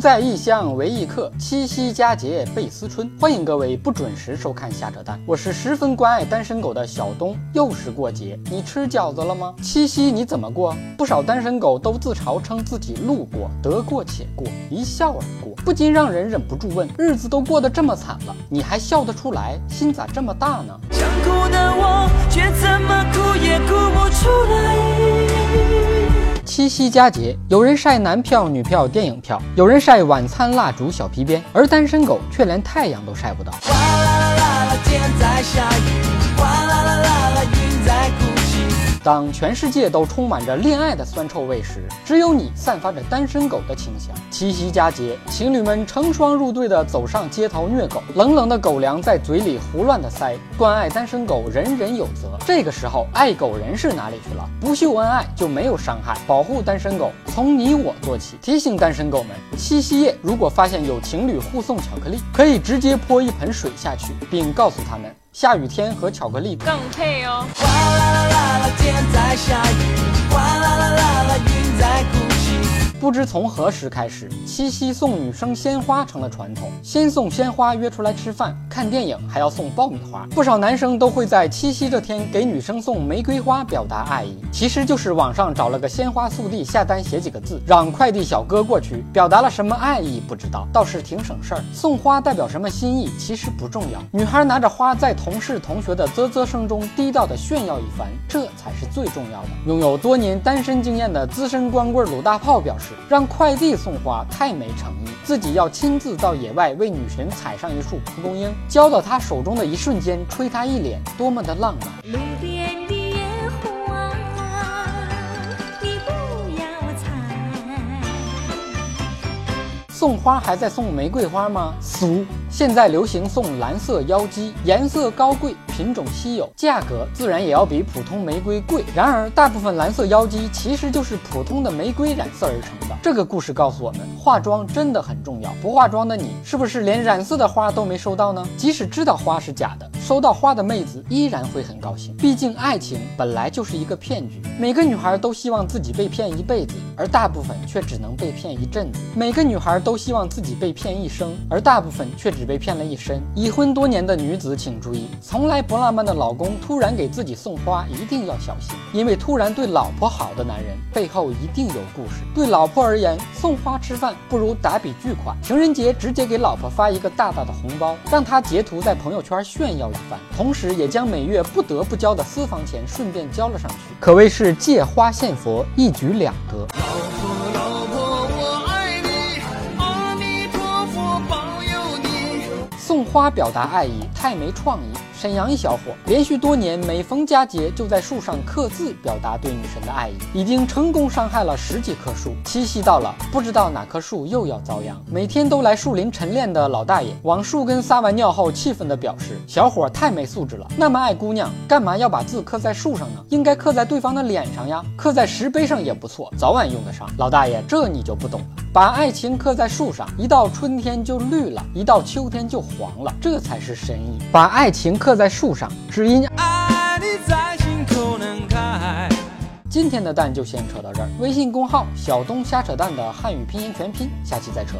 在异乡为异客，七夕佳节倍思春。欢迎各位不准时收看瞎扯淡，我是十分关爱单身狗的小东。又是过节，你吃饺子了吗？七夕你怎么过？不少单身狗都自嘲称自己路过，得过且过，一笑而过，不禁让人忍不住问：日子都过得这么惨了，你还笑得出来？心咋这么大呢？夕佳节，有人晒男票、女票、电影票，有人晒晚餐、蜡烛、小皮鞭，而单身狗却连太阳都晒不到。哗啦啦啦啦，天在下雨，当全世界都充满着恋爱的酸臭味时，只有你散发着单身狗的清香。七夕佳节，情侣们成双入对的走上街头虐狗，冷冷的狗粮在嘴里胡乱的塞。关爱单身狗，人人有责。这个时候，爱狗人士哪里去了？不秀恩爱就没有伤害，保护单身狗从你我做起。提醒单身狗们，七夕夜如果发现有情侣互送巧克力，可以直接泼一盆水下去，并告诉他们。下雨天和巧克力更配哦。天在下雨。哗啦啦啦啦，不知从何时开始，七夕送女生鲜花成了传统。先送鲜花约出来吃饭、看电影，还要送爆米花。不少男生都会在七夕这天给女生送玫瑰花，表达爱意。其实就是网上找了个鲜花速递，下单写几个字，让快递小哥过去，表达了什么爱意不知道，倒是挺省事儿。送花代表什么心意，其实不重要。女孩拿着花在同事同学的啧啧声中低调的炫耀一番，这才是最重要的。拥有多年单身经验的资深光棍鲁大炮表示。让快递送花太没诚意，自己要亲自到野外为女神采上一束蒲公英，交到她手中的一瞬间，吹她一脸，多么的浪漫。送花还在送玫瑰花吗？俗！现在流行送蓝色妖姬，颜色高贵，品种稀有，价格自然也要比普通玫瑰贵。然而，大部分蓝色妖姬其实就是普通的玫瑰染色而成的。这个故事告诉我们，化妆真的很重要。不化妆的你，是不是连染色的花都没收到呢？即使知道花是假的。收到花的妹子依然会很高兴，毕竟爱情本来就是一个骗局。每个女孩都希望自己被骗一辈子，而大部分却只能被骗一阵子。每个女孩都希望自己被骗一生，而大部分却只被骗了一身。已婚多年的女子请注意，从来不浪漫的老公突然给自己送花，一定要小心，因为突然对老婆好的男人背后一定有故事。对老婆而言，送花吃饭不如打笔巨款，情人节直接给老婆发一个大大的红包，让她截图在朋友圈炫耀一番。同时，也将每月不得不交的私房钱顺便交了上去，可谓是借花献佛，一举两得。花表达爱意，太没创意。沈阳一小伙连续多年每逢佳节就在树上刻字表达对女神的爱意，已经成功伤害了十几棵树。七夕到了，不知道哪棵树又要遭殃。每天都来树林晨练的老大爷往树根撒完尿后，气愤地表示：“小伙太没素质了，那么爱姑娘，干嘛要把字刻在树上呢？应该刻在对方的脸上呀，刻在石碑上也不错，早晚用得上。”老大爷，这你就不懂了。把爱情刻在树上，一到春天就绿了，一到秋天就黄了，这才是深意。把爱情刻在树上，只因爱你在心口能开。今天的蛋就先扯到这儿。微信公号小东瞎扯蛋的汉语拼音全拼，下期再扯。